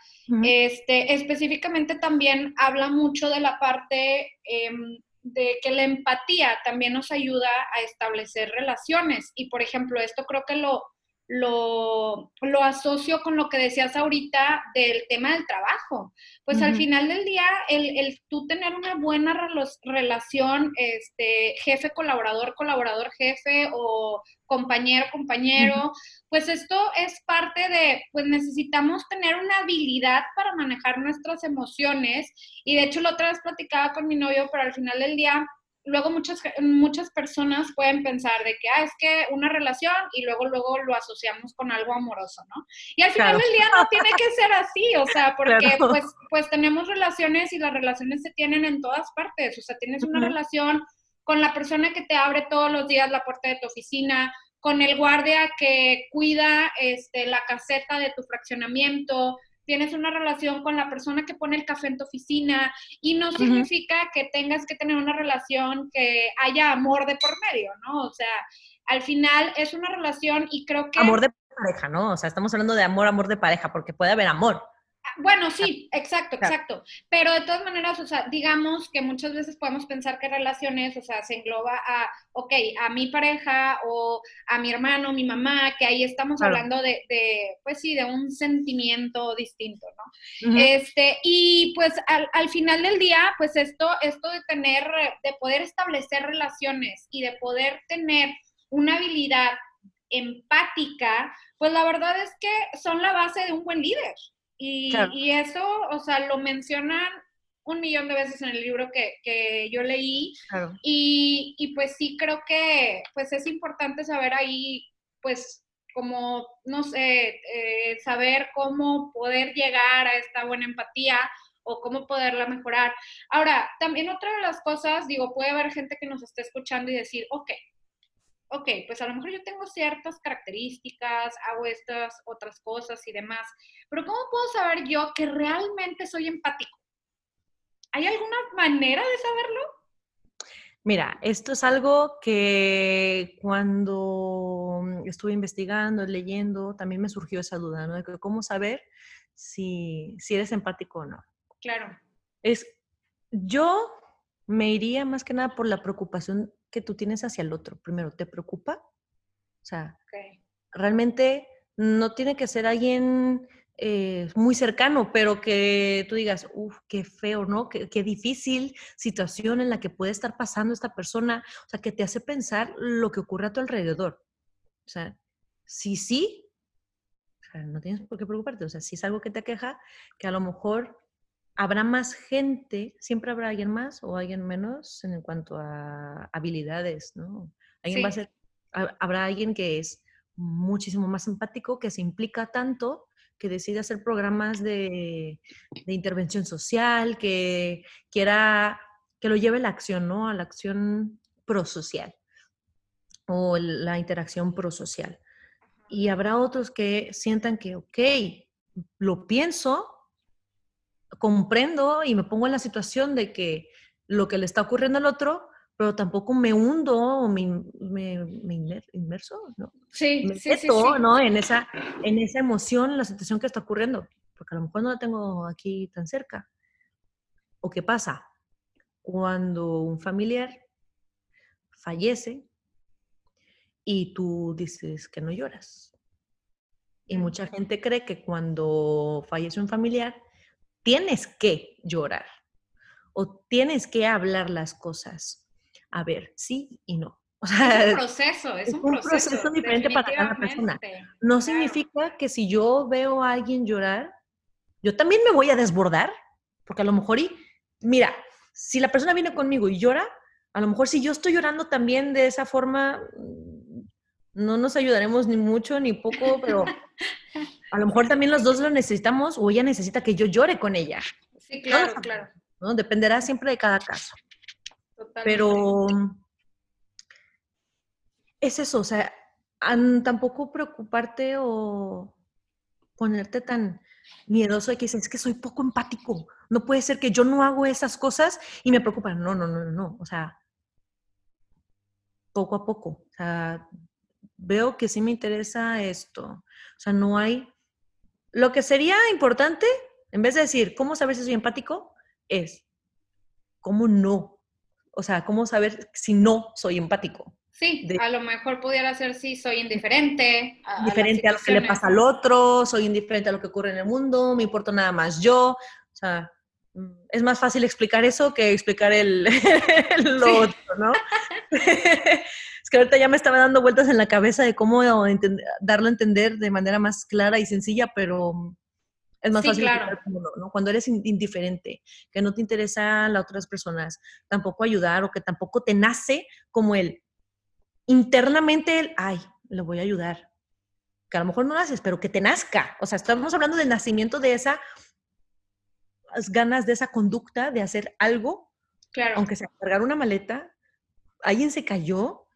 este, específicamente también habla mucho de la parte em, de que la empatía también nos ayuda a establecer relaciones. Y por ejemplo, esto creo que lo, lo, lo, asocio con lo que decías ahorita del tema del trabajo. Pues al final del día, el, el, tú tener una buena relación, este, jefe, colaborador, colaborador, jefe o compañero, compañero, pues esto es parte de, pues necesitamos tener una habilidad para manejar nuestras emociones. Y de hecho, la otra vez platicaba con mi novio, pero al final del día, luego muchas, muchas personas pueden pensar de que, ah, es que una relación y luego, luego lo asociamos con algo amoroso, ¿no? Y al final del día no tiene que ser así, o sea, *laughs* porque pues, pues tenemos relaciones y las relaciones se tienen en todas partes, o sea, tienes una relación con la persona que te abre todos los días la puerta de tu oficina, con el guardia que cuida este, la caseta de tu fraccionamiento, tienes una relación con la persona que pone el café en tu oficina y no significa que tengas que tener una relación que haya amor de por medio, ¿no? O sea, al final es una relación y creo que... Amor de pareja, ¿no? O sea, estamos hablando de amor, amor de pareja, porque puede haber amor. Bueno, sí, exacto, exacto. Pero de todas maneras, o sea, digamos que muchas veces podemos pensar que relaciones, o sea, se engloba a, ok, a mi pareja o a mi hermano, mi mamá, que ahí estamos hablando de, de, pues sí, de un sentimiento distinto, ¿no? Este, y pues al, al, final del día, pues esto, esto de tener, de poder establecer relaciones y de poder tener una habilidad empática, pues la verdad es que son la base de un buen líder. Y, eso, o sea, lo mencionan un millón de veces en el libro que, yo leí. Y, pues sí creo que pues es importante saber ahí, pues como, no sé, eh, saber cómo poder llegar a esta buena empatía o cómo poderla mejorar. Ahora, también otra de las cosas, digo, puede haber gente que nos esté escuchando y decir, ok, ok, pues a lo mejor yo tengo ciertas características, hago estas otras cosas y demás, pero ¿cómo puedo saber yo que realmente soy empático? ¿Hay alguna manera de saberlo? Mira, esto es algo que cuando estuve investigando, leyendo, también me surgió esa duda, ¿no? De cómo saber si, si eres empático o no. Claro. Es, yo me iría más que nada por la preocupación que tú tienes hacia el otro. Primero, ¿te preocupa? O sea, realmente no tiene que ser alguien eh, muy cercano, pero que tú digas, uff, qué feo, ¿no? Qué, qué, difícil situación en la que puede estar pasando esta persona. O sea, que te hace pensar lo que ocurre a tu alrededor. O sea, sí, sí, o sea, no tienes por qué preocuparte. O sea, si es algo que te queja, que a lo mejor habrá más gente, siempre habrá alguien más o alguien menos en cuanto a habilidades, ¿no? Alguien va a ser, habrá alguien que es muchísimo más empático, que se implica tanto, que decide hacer programas de, intervención social, que quiera, que lo lleve a la acción, ¿no? A la acción prosocial o la interacción prosocial. Y habrá otros que sientan que, ok, lo pienso, comprendo y me pongo en la situación de que lo que le está ocurriendo al otro, pero tampoco me hundo o me, inmerso, ¿no? Sí, me sí, meto, ¿no? En esa, en esa emoción, la situación que está ocurriendo, porque a lo mejor no la tengo aquí tan cerca. ¿O qué pasa? Cuando un familiar fallece y tú dices que no lloras. Y mucha gente cree que cuando fallece un familiar, tienes que llorar o tienes que hablar las cosas. A ver, sí y no. *laughs* es un proceso, es, un, proceso, diferente para cada persona. No significa que si yo veo a alguien llorar, yo también me voy a desbordar, porque a lo mejor, y, mira, si la persona viene conmigo y llora, a lo mejor si yo estoy llorando también de esa forma, no nos ayudaremos ni mucho ni poco, pero *laughs* a lo mejor también los dos lo necesitamos o ella necesita que yo llore con ella. Sí, claro, claro. ¿no? Dependerá siempre de cada caso. Pero es eso, o sea, tampoco preocuparte o ponerte tan miedoso de que dices, es que soy poco empático. No puede ser que yo no hago esas cosas y me preocupan. No, no, no, no. O sea, poco a poco. O sea, veo que sí me interesa esto. O sea, no hay... Lo que sería importante, en vez de decir, ¿cómo saber si soy empático? Es, ¿cómo no? O sea, ¿cómo saber si no soy empático? Sí, a lo mejor pudiera ser si soy indiferente. A, indiferente a, lo que le pasa al otro, soy indiferente a lo que ocurre en el mundo, me importa nada más yo. O sea, mm, es más fácil explicar eso que explicar el, *laughs* lo otro, ¿no? *laughs* es que ahorita ya me estaba dando vueltas en la cabeza de cómo darlo a entender de manera más clara y sencilla, pero es más fácil claro. ¿no? Cuando eres indiferente, que no te interesan las otras personas, tampoco ayudar o que tampoco te nace como el internamente el, ay, le voy a ayudar. Que a lo mejor no lo haces, pero que te nazca. O sea, estamos hablando del nacimiento de esas ganas, de esa conducta de hacer algo. Claro. Aunque sea cargar una maleta, alguien se cayó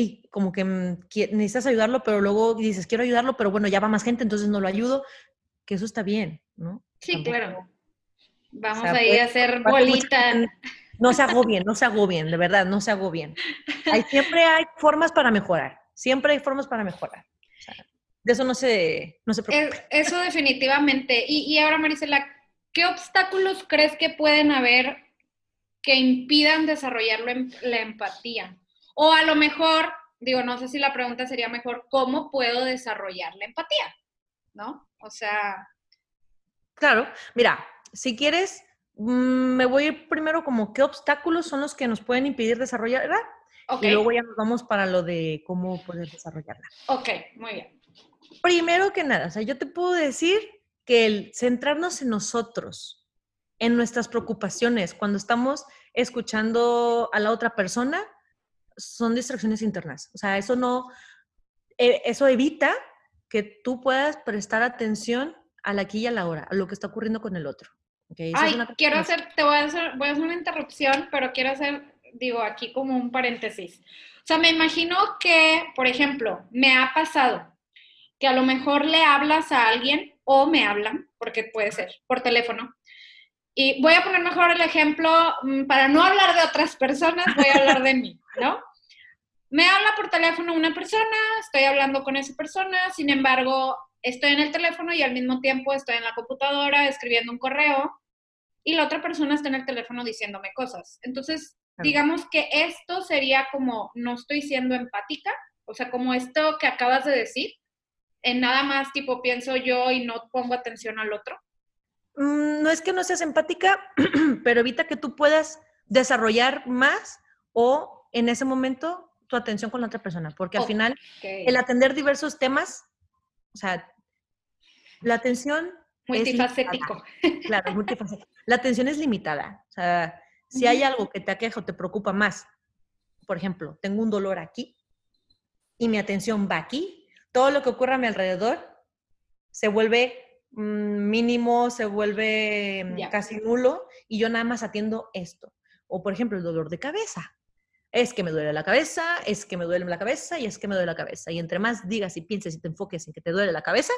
y como que mm, necesitas ayudarlo, pero luego dices, quiero ayudarlo, pero bueno, ya va más gente, entonces no lo ayudo, que eso está bien, ¿no? Sí, claro. Vamos a ir a hacer bolita no se agobien, no se agobien, de verdad, no se agobien. Hay, siempre hay formas para mejorar, siempre hay formas para mejorar. de eso no se, no se preocupe. Eso definitivamente. Y, y ahora, Marisela, ¿qué obstáculos crees que pueden haber que impidan desarrollar la empatía? O a lo mejor, digo, no sé si la pregunta sería mejor, ¿cómo puedo desarrollar la empatía? ¿No? O sea... Claro, mira, si quieres, Mm, me voy a ir primero como qué obstáculos son los que nos pueden impedir desarrollarla. Y luego ya nos vamos para lo de cómo poder desarrollarla. Ok, muy bien. Primero que nada, o sea, yo te puedo decir que el centrarnos en nosotros, en nuestras preocupaciones, cuando estamos escuchando a la otra persona, son distracciones internas. O sea, eso no, e, eso evita que tú puedas prestar atención a la aquí y a la hora, a lo que está ocurriendo con el otro. Ay, quiero hacer, te voy a hacer, voy a hacer una interrupción, pero quiero hacer, digo, aquí como un paréntesis. O sea, me imagino que, por ejemplo, me ha pasado que a lo mejor le hablas a alguien o me hablan, porque puede ser, por teléfono. Y voy a poner mejor el ejemplo, mm, para no hablar de otras personas, voy a hablar de mí, ¿no? Me habla por teléfono una persona, estoy hablando con esa persona, sin embargo, estoy en el teléfono y al mismo tiempo estoy en la computadora escribiendo un correo y la otra persona está en el teléfono diciéndome cosas. Entonces, digamos que esto sería como no estoy siendo empática, o sea, como esto que acabas de decir, en nada más tipo pienso yo y no pongo atención al otro. Mm, no es que no seas empática, *clears throat* pero evita que tú puedas desarrollar más o en ese momento tu atención con la otra persona, porque al final el atender diversos temas, o sea, la atención Multifacético. claro, multifacético. La atención es limitada. O sea, si hay algo que te aqueja o te preocupa más, por ejemplo, tengo un dolor aquí y mi atención va aquí, todo lo que ocurre a mi alrededor se vuelve mm, mínimo, se vuelve mm, casi nulo y yo nada más atiendo esto. O por ejemplo, el dolor de cabeza. Es que me duele la cabeza, es que me duele la cabeza y es que me duele la cabeza. Y entre más digas y pienses y te enfoques en que te duele la cabeza,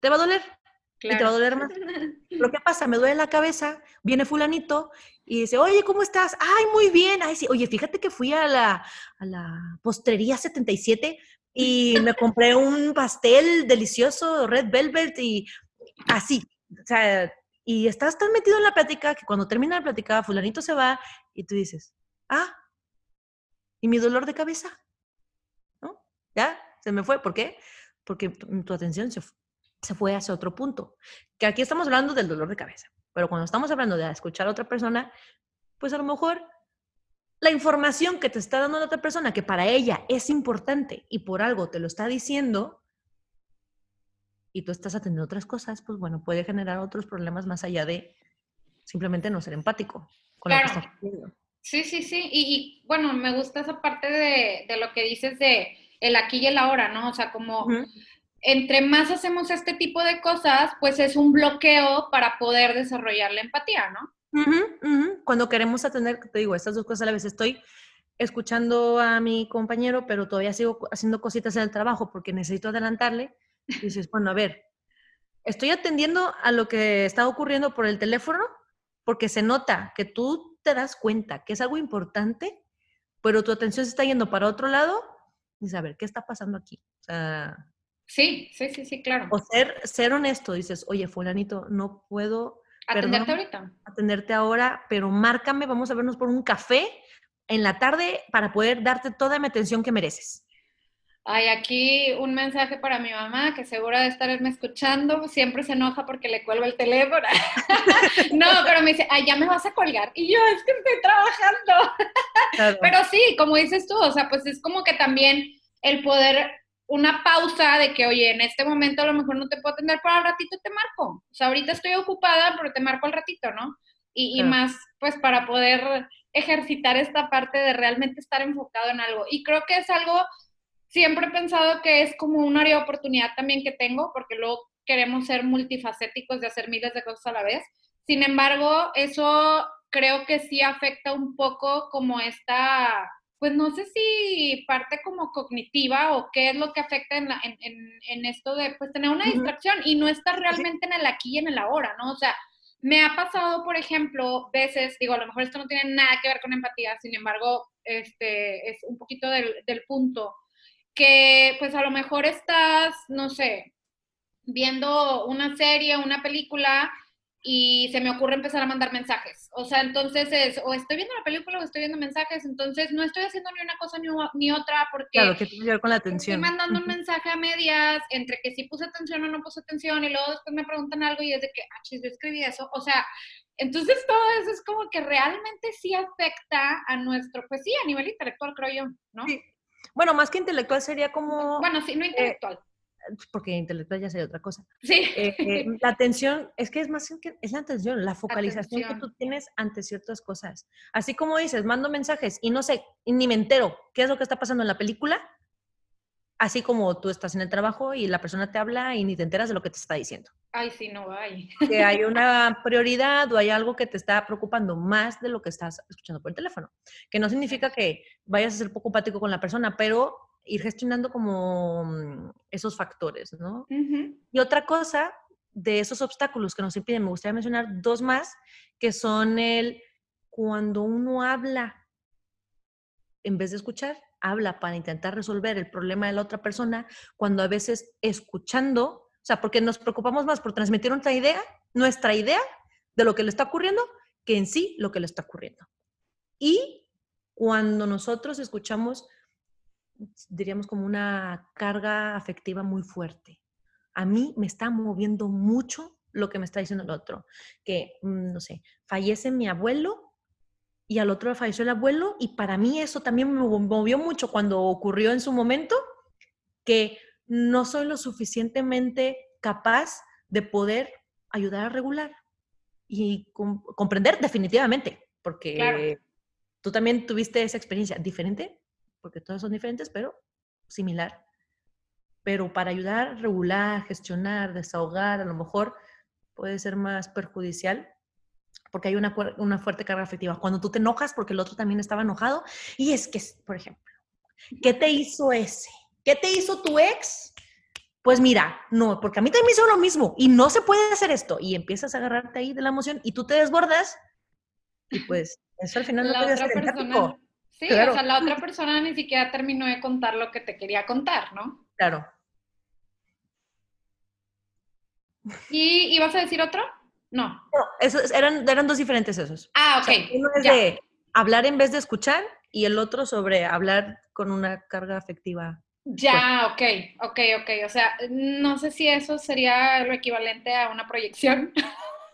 te va a doler y te va a doler más. *laughs* Pero ¿qué pasa? Me duele la cabeza, viene fulanito y dice, oye, ¿cómo estás? Ay, muy bien. Ay, sí. Oye, fíjate que fui a la, a la postrería 77 y *laughs* me compré un pastel delicioso, red velvet y así. O sea, y estás tan metido en la plática que cuando termina la plática, fulanito se va y tú dices, ah, ¿y mi dolor de cabeza? ¿No? ¿Ya? Se me fue. ¿Por qué? Porque tu atención se, se fue hacia otro punto. Que aquí estamos hablando del dolor de cabeza, pero cuando estamos hablando de escuchar a otra persona, pues a lo mejor la información que te está dando la otra persona, que para ella es importante y por algo te lo está diciendo, y tú estás atendiendo otras cosas, pues bueno, puede generar otros problemas más allá de simplemente no ser empático con lo que estás Sí, sí, sí. Y, y, bueno, me gusta esa parte de, de lo que dices de el aquí y el ahora, ¿no? O sea, como entre más hacemos este tipo de cosas, pues es un bloqueo para poder desarrollar la empatía, ¿no? Cuando queremos atender, te digo, estas dos cosas a la vez, estoy escuchando a mi compañero, pero todavía sigo haciendo cositas en el trabajo porque necesito adelantarle. Y dices, *laughs* bueno, a ver, estoy atendiendo a lo que está ocurriendo por el teléfono porque se nota que tú te das cuenta que es algo importante, pero tu atención se está yendo para otro lado. Y a ver, ¿qué está pasando aquí? O sea, sí, sí, sí, sí, claro. O ser, ser honesto, dices, oye, fulanito, no puedo Atenderte ahorita. Atenderte ahora, pero márcame, vamos a vernos por un café en la tarde para poder darte toda mi atención que mereces. Hay aquí un mensaje para mi mamá, que segura de estarme escuchando, siempre se enoja porque le cuelgo el teléfono. *laughs* no, pero me dice, ay, ya me vas a colgar. Y yo, es que estoy trabajando. *laughs* pero sí, como dices tú, o sea, pues es como que también el poder una pausa de que, oye, en este momento a lo mejor no te puedo atender, pero al ratito te marco. O sea, ahorita estoy ocupada, pero te marco al ratito, ¿no? Y, y más, pues, para poder ejercitar esta parte de realmente estar enfocado en algo. Y creo que es algo, siempre he pensado que es como un área de oportunidad también que tengo, porque luego queremos ser multifacéticos de hacer miles de cosas a la vez. Sin embargo, eso creo que sí afecta un poco como esta pues no sé si parte como cognitiva o qué es lo que afecta en, en, esto de pues tener una distracción y no estar realmente en el aquí y en el ahora, ¿no? O sea, me ha pasado, por ejemplo, veces, digo, a lo mejor esto no tiene nada que ver con empatía, sin embargo, este es un poquito del, del punto, que pues a lo mejor estás, no sé, viendo una serie, una película y se me ocurre empezar a mandar mensajes. O sea, entonces es, o estoy viendo la película o estoy viendo mensajes, entonces no estoy haciendo ni una cosa ni, otra porque... Claro, que tiene que ver con la atención. Estoy mandando un mensaje a medias entre que sí puse atención o no puse atención y luego después me preguntan algo y es de que, ah, chis, yo escribí eso. O sea, entonces todo eso es como que realmente sí afecta a nuestro, pues sí, a nivel intelectual, creo yo, ¿no? Sí. Bueno, más que intelectual sería como... Bueno, sí, no eh, intelectual porque intelectual ya sería otra cosa. Sí. Eh, eh, *laughs* la atención, es que es más que es la atención, la focalización que tú tienes ante ciertas cosas. Así como dices, mando mensajes y no sé, ni me entero qué es lo que está pasando en la película, así como tú estás en el trabajo y la persona te habla y ni te enteras de lo que te está diciendo. Ay, sí, no hay. Que hay *laughs* una prioridad o hay algo que te está preocupando más de lo que estás escuchando por el teléfono. Que no significa que vayas a ser poco empático con la persona, pero ir gestionando como mm, esos factores, ¿no? Y otra cosa de esos obstáculos que nos impiden, me gustaría mencionar dos más, que son el cuando uno habla, en vez de escuchar, habla para intentar resolver el problema de la otra persona, cuando a veces escuchando, o sea, porque nos preocupamos más por transmitir nuestra idea, nuestra idea de lo que le está ocurriendo, que en sí lo que le está ocurriendo. Y cuando nosotros escuchamos diríamos, como una carga afectiva muy fuerte. A mí me está moviendo mucho lo que me está diciendo el otro, que, mm, no sé, fallece mi abuelo y al otro falleció el abuelo y para mí eso también me movió mucho cuando ocurrió en su momento, que no soy lo suficientemente capaz de poder ayudar a regular y comprender definitivamente, porque tú también tuviste esa experiencia diferente, porque todos son diferentes, pero similar. Pero para ayudar, regular, gestionar, desahogar, a lo mejor puede ser más perjudicial porque hay una, una fuerte carga afectiva. Cuando tú te enojas porque el otro también estaba enojado, y es que, por ejemplo, ¿qué te hizo ese? ¿Qué te hizo tu ex? Pues mira, no, porque a mí también me hizo lo mismo y no se puede hacer esto. Y empiezas a agarrarte ahí de la emoción y tú te desbordas y pues eso al final no puede ser persona, Sí, o sea, la otra persona ni siquiera terminó de contar lo que te quería contar, ¿no? Claro. ¿Y ibas a decir otro? No. No, esos eran, eran dos diferentes esos. Ah, ok. uno es de hablar en vez de escuchar y el otro sobre hablar con una carga afectiva. Ya, ok, ok, ok. O sea, no sé si eso sería lo equivalente a una proyección.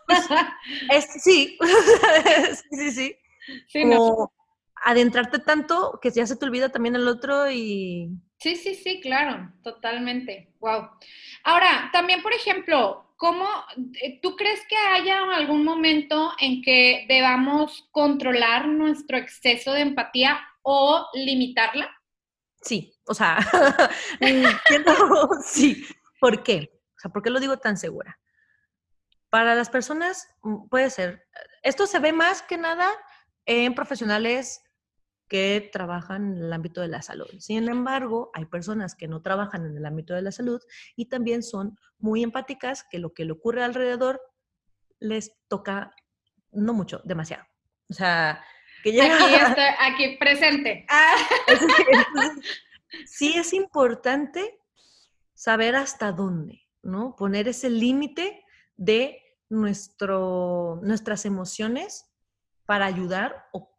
*laughs* es, *laughs* sí, sí, sí, sí. sí adentrarte tanto que ya se te olvida también el otro y... Sí, sí, sí, claro, totalmente. Wow. Ahora, también, por ejemplo, ¿cómo eh, tú crees que haya algún momento en que debamos controlar nuestro exceso de empatía o limitarla? sí, o sea, *laughs* *laughs* sí. ¿Por qué? O sea, ¿por qué lo digo tan segura? Para las personas mm, puede ser, esto se ve más que nada en profesionales que trabajan en el ámbito de la salud. Sin embargo, hay personas que no trabajan en el ámbito de la salud y también son muy empáticas, que lo que le ocurre alrededor les toca no mucho, demasiado. O sea, que ya... Aquí, *laughs* estoy, aquí presente. Ah. *laughs* sí es importante saber hasta dónde, ¿no? Poner ese límite de nuestro, nuestras emociones para ayudar o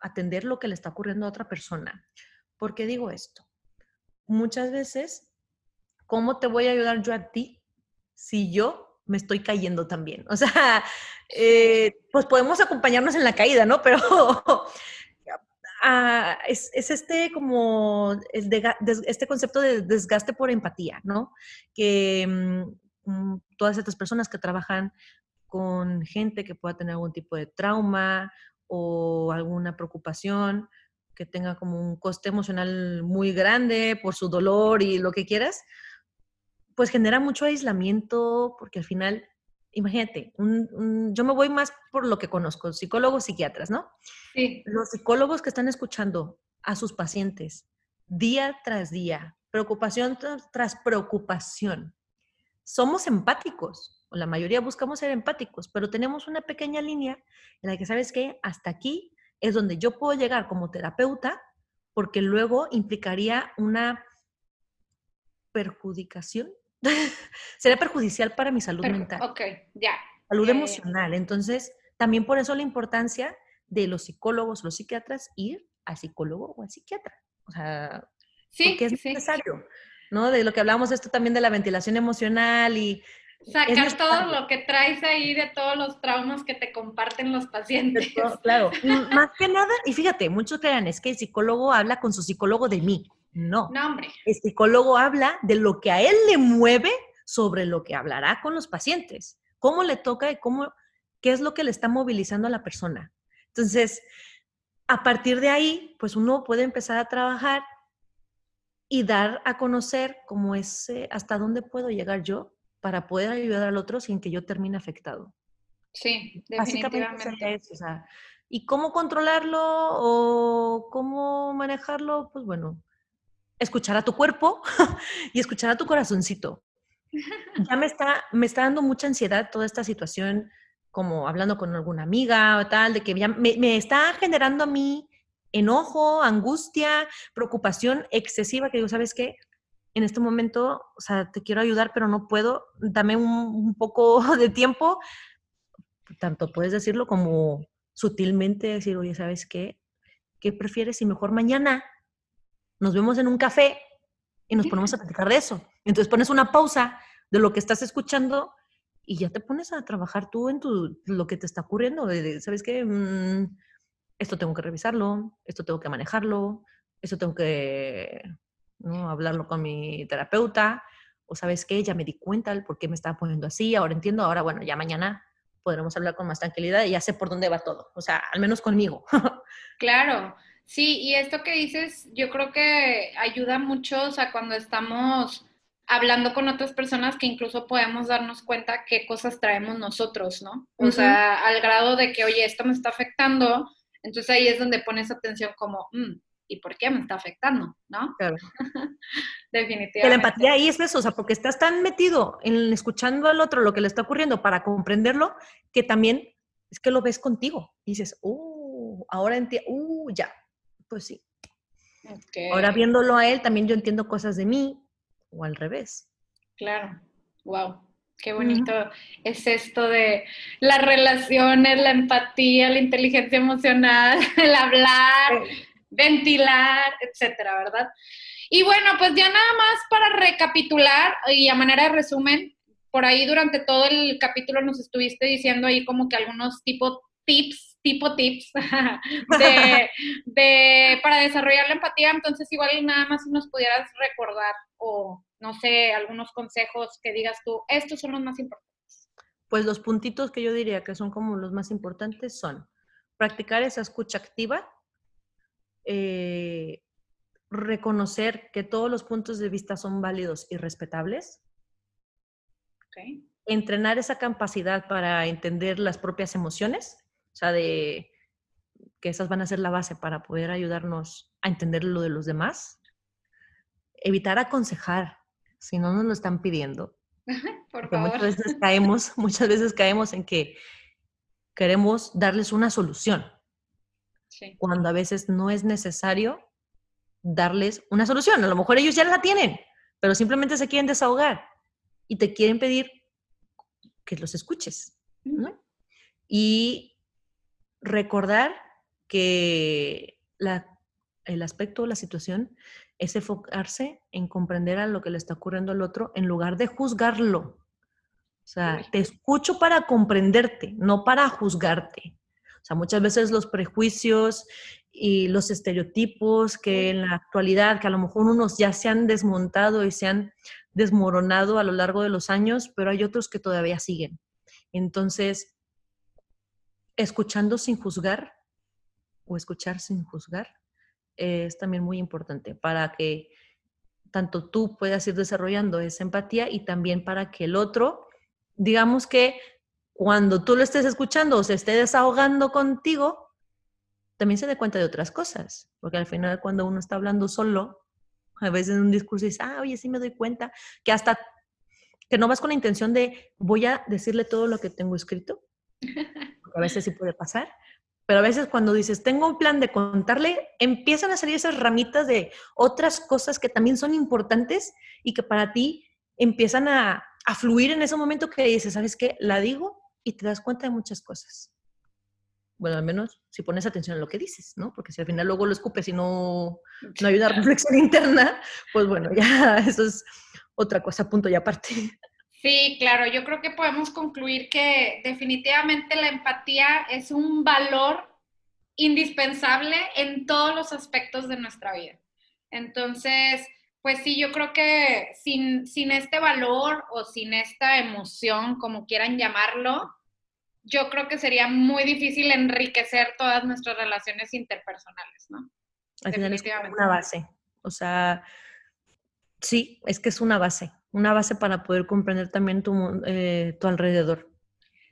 atender lo que le está ocurriendo a otra persona. ¿Por qué digo esto? Muchas veces, ¿cómo te voy a ayudar yo a ti si yo me estoy cayendo también? O sea, *laughs* eh, pues podemos acompañarnos en la caída, ¿no? Pero *laughs* ah, es, este como este concepto de desgaste por empatía, ¿no? Que mm, mm, todas estas personas que trabajan con gente que pueda tener algún tipo de trauma o alguna preocupación, que tenga como un coste emocional muy grande por su dolor y lo que quieras, pues genera mucho aislamiento porque al final, imagínate, yo me voy más por lo que conozco, psicólogos, psiquiatras, ¿no? Sí. Los psicólogos que están escuchando a sus pacientes día tras día, preocupación tras preocupación, somos empáticos la mayoría buscamos ser empáticos, pero tenemos una pequeña línea en la que sabes que hasta aquí es donde yo puedo llegar como terapeuta, porque luego implicaría una perjudicación. *laughs* Sería perjudicial para mi salud mental. Ok, ya. Salud emocional. Entonces, también por eso la importancia de los psicólogos, los psiquiatras, ir al psicólogo o al psiquiatra. O sea, sí, porque es necesario. ¿No? De lo que hablamos esto también de la ventilación emocional y Sacar todo lo que traes ahí de todos los traumas que te comparten los pacientes. claro, más que nada, y fíjate, muchos crean, es que el psicólogo habla con su psicólogo de mí. No. No, hombre. El psicólogo habla de lo que a él le mueve sobre lo que hablará con los pacientes. Cómo le toca y cómo, qué es lo que le está movilizando a la persona. Entonces, a partir de ahí, pues uno puede empezar a trabajar y dar a conocer cómo es, hasta dónde puedo llegar yo para poder ayudar al otro sin que yo termine afectado. Sí, definitivamente. ¿Y cómo controlarlo o cómo manejarlo? Pues bueno, escuchar a tu cuerpo *laughs* y escuchar a tu corazoncito. Ya me está, me está dando mucha ansiedad toda esta situación, como hablando con alguna amiga o tal, de que ya me, me está generando a mí enojo, angustia, preocupación excesiva, que digo, ¿sabes qué? en este momento, o sea, te quiero ayudar, pero no puedo, dame un, poco *laughs* de tiempo. Tanto puedes decirlo como sutilmente decir, oye, ¿sabes qué? ¿Qué prefieres si mejor mañana nos vemos en un café y nos ponemos a platicar de eso? Entonces pones una pausa de lo que estás escuchando y ya te pones a trabajar tú en tu, lo que te está ocurriendo. ¿Sabes qué? Mm, esto tengo que revisarlo, esto tengo que manejarlo, esto tengo que ¿no? Hablarlo con mi terapeuta, o sabes qué, ya me di cuenta del por qué me estaba poniendo así, ahora entiendo, ahora bueno, ya mañana podremos hablar con más tranquilidad y ya sé por dónde va todo, o sea, al menos conmigo. claro, sí, y esto que dices, yo creo que ayuda mucho, o sea, cuando estamos hablando con otras personas que incluso podemos darnos cuenta qué cosas traemos nosotros, ¿no? O sea, al grado de que, oye, esto me está afectando, entonces ahí es donde pones atención como, mm, y por qué me está afectando, ¿no? Claro. *laughs* Definitivamente. la empatía ahí es eso, o sea, porque estás tan metido en escuchando al otro lo que le está ocurriendo para comprenderlo, que también es que lo ves contigo. Y dices, uh, ahora entiendo, uh, ya, pues sí. Ahora viéndolo a él, también yo entiendo cosas de mí, o al revés. Claro, wow. Qué bonito es esto de las relaciones, la empatía, la inteligencia emocional, *laughs* el hablar, ventilar, etcétera, ¿verdad? Y bueno, pues ya nada más para recapitular y a manera de resumen, por ahí durante todo el capítulo nos estuviste diciendo ahí como que algunos tipo tips, tipo tips *laughs* *laughs* de, para desarrollar la empatía, entonces igual nada más nos pudieras recordar o no sé, algunos consejos que digas tú, estos son los más importantes. Pues los puntitos que yo diría que son como los más importantes son practicar esa escucha activa, eh, reconocer que todos los puntos de vista son válidos y respetables. Entrenar esa capacidad para entender las propias emociones, o sea, de que esas van a ser la base para poder ayudarnos a entender lo de los demás. Evitar aconsejar, si no nos lo están pidiendo. *laughs* Por favor. Muchas veces caemos, *laughs* muchas veces caemos en que queremos darles una solución. Cuando a veces no es necesario darles una solución. A lo mejor ellos ya la tienen, pero simplemente se quieren desahogar y te quieren pedir que los escuches. Y recordar que el aspecto, la situación, es enfocarse en comprender a lo que le está ocurriendo al otro en lugar de juzgarlo. O sea, te escucho para comprenderte, no para juzgarte. O sea, muchas veces los prejuicios y los estereotipos que en la actualidad, que a lo mejor unos ya se han desmontado y se han desmoronado a lo largo de los años, pero hay otros que todavía siguen. Entonces, escuchando sin juzgar o escuchar sin juzgar es también muy importante para que tanto tú puedas ir desarrollando esa empatía y también para que el otro, digamos que cuando tú lo estés escuchando o se esté desahogando contigo, también se dé cuenta de otras cosas, porque al final cuando uno está hablando solo, a veces en un discurso dice, ah, oye, sí me doy cuenta, que hasta que no vas con la intención de voy a decirle todo lo que tengo escrito, *laughs* porque a veces sí puede pasar, pero a veces cuando dices, tengo un plan de contarle, empiezan a salir esas ramitas de otras cosas que también son importantes y que para ti empiezan a, a fluir en ese momento que dices, ¿sabes qué? La digo y te das cuenta de muchas cosas bueno, al menos si pones atención a lo que dices, ¿no? Porque si al final luego lo escupes y no, no hay una *laughs* reflexión interna, pues bueno, ya *laughs* eso es otra cosa, punto y aparte. Sí, claro, yo creo que podemos concluir que definitivamente la empatía es un valor indispensable en todos los aspectos de nuestra vida. Entonces, pues sí, yo creo que sin, sin este valor o sin esta emoción, como quieran llamarlo, yo creo que sería muy difícil enriquecer todas nuestras relaciones interpersonales, ¿no? Al final es una base. O sea, sí, es que es una base, una base para poder comprender también tu, eh, tu alrededor.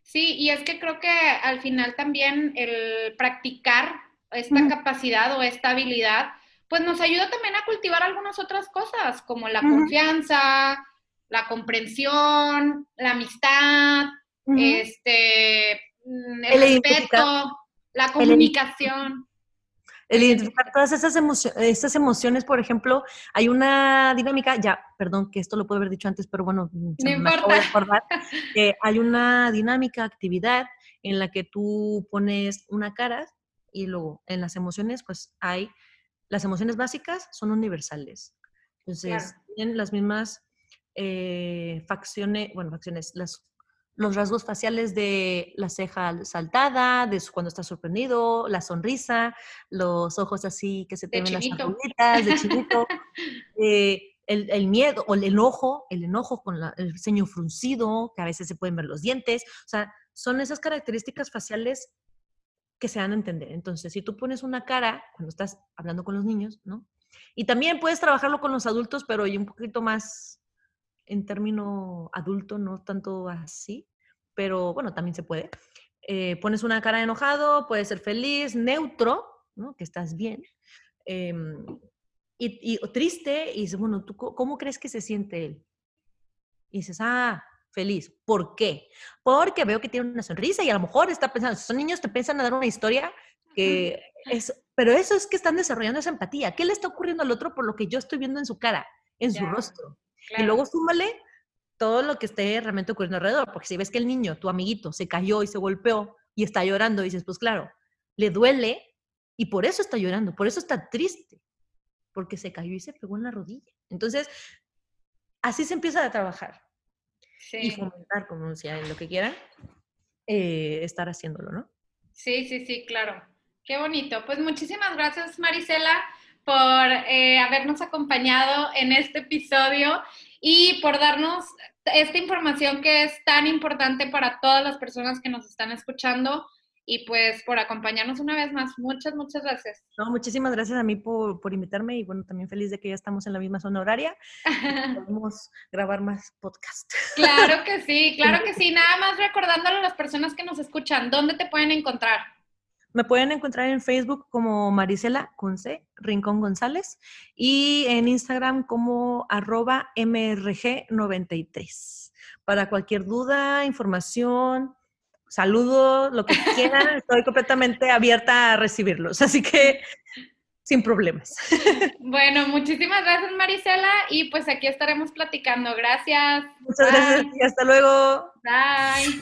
Sí, y es que creo que al final también el practicar esta capacidad o esta habilidad, pues nos ayuda también a cultivar algunas otras cosas, como la confianza, la comprensión, la amistad, este, mm, el, respeto, la comunicación. El, identificar todas esas, emociones, emociones, por ejemplo, hay una dinámica, ya, perdón que esto lo puedo haber dicho antes, pero bueno, no importa. *laughs* hay una dinámica, actividad en la que tú pones una cara y luego en las emociones, pues hay, las emociones básicas son universales. Entonces, tienen las mismas eh, facciones, bueno, facciones, las los rasgos faciales de la ceja saltada, de cuando está sorprendido, la sonrisa, los ojos así que se te ven las arruguitas, de chinito, *laughs* eh, el, miedo o el enojo, el enojo con el ceño fruncido, que a veces se pueden ver los dientes, o sea, son esas características faciales que se dan a entender. Entonces, si tú pones una cara cuando estás hablando con los niños, ¿no? Y también puedes trabajarlo con los adultos, pero y un poquito más en término adulto, no tanto así, pero bueno, también se puede. Eh, pones una cara de enojado, puede ser feliz, neutro, ¿no? que estás bien, em, y, triste, y dices, bueno, ¿tú cómo crees que se siente él? Y dices, ah, feliz. ¿Por qué? Porque veo que tiene una sonrisa y a lo mejor está pensando, son niños te piensan a dar una historia que es, pero eso es que están desarrollando esa empatía. ¿Qué le está ocurriendo al otro por lo que yo estoy viendo en su cara, en su rostro? Y luego súmale todo lo que esté realmente ocurriendo alrededor, porque si ves que el niño, tu amiguito, se cayó y se golpeó y está llorando, dices, pues claro, le duele y por eso está llorando, por eso está triste, porque se cayó y se pegó en la rodilla. Entonces, así se empieza a trabajar. Y fomentar, como decía, lo que quieran, eh, estar haciéndolo, ¿no? Sí, sí, sí, claro. Qué bonito. Pues muchísimas gracias, Marisela, por eh, habernos acompañado en este episodio y por darnos esta información que es tan importante para todas las personas que nos están escuchando. y pues por acompañarnos una vez más. Muchas, muchas gracias. No, muchísimas gracias a mí por, por invitarme y bueno, también feliz de que ya estamos en la misma zona horaria. *laughs* podemos grabar más podcast. Claro que sí, claro *laughs* que sí. Nada más recordándole a las personas que nos escuchan, ¿dónde te pueden encontrar? Me pueden encontrar en Facebook como Marisela Conce, Rincón González, y en Instagram como arroba MRG93. Para cualquier duda, información, saludo, lo que quieran, estoy completamente abierta a recibirlos. Así que sin problemas. *laughs* Bueno, muchísimas gracias Marisela y pues aquí estaremos platicando. Gracias. Muchas gracias y hasta luego. Bye.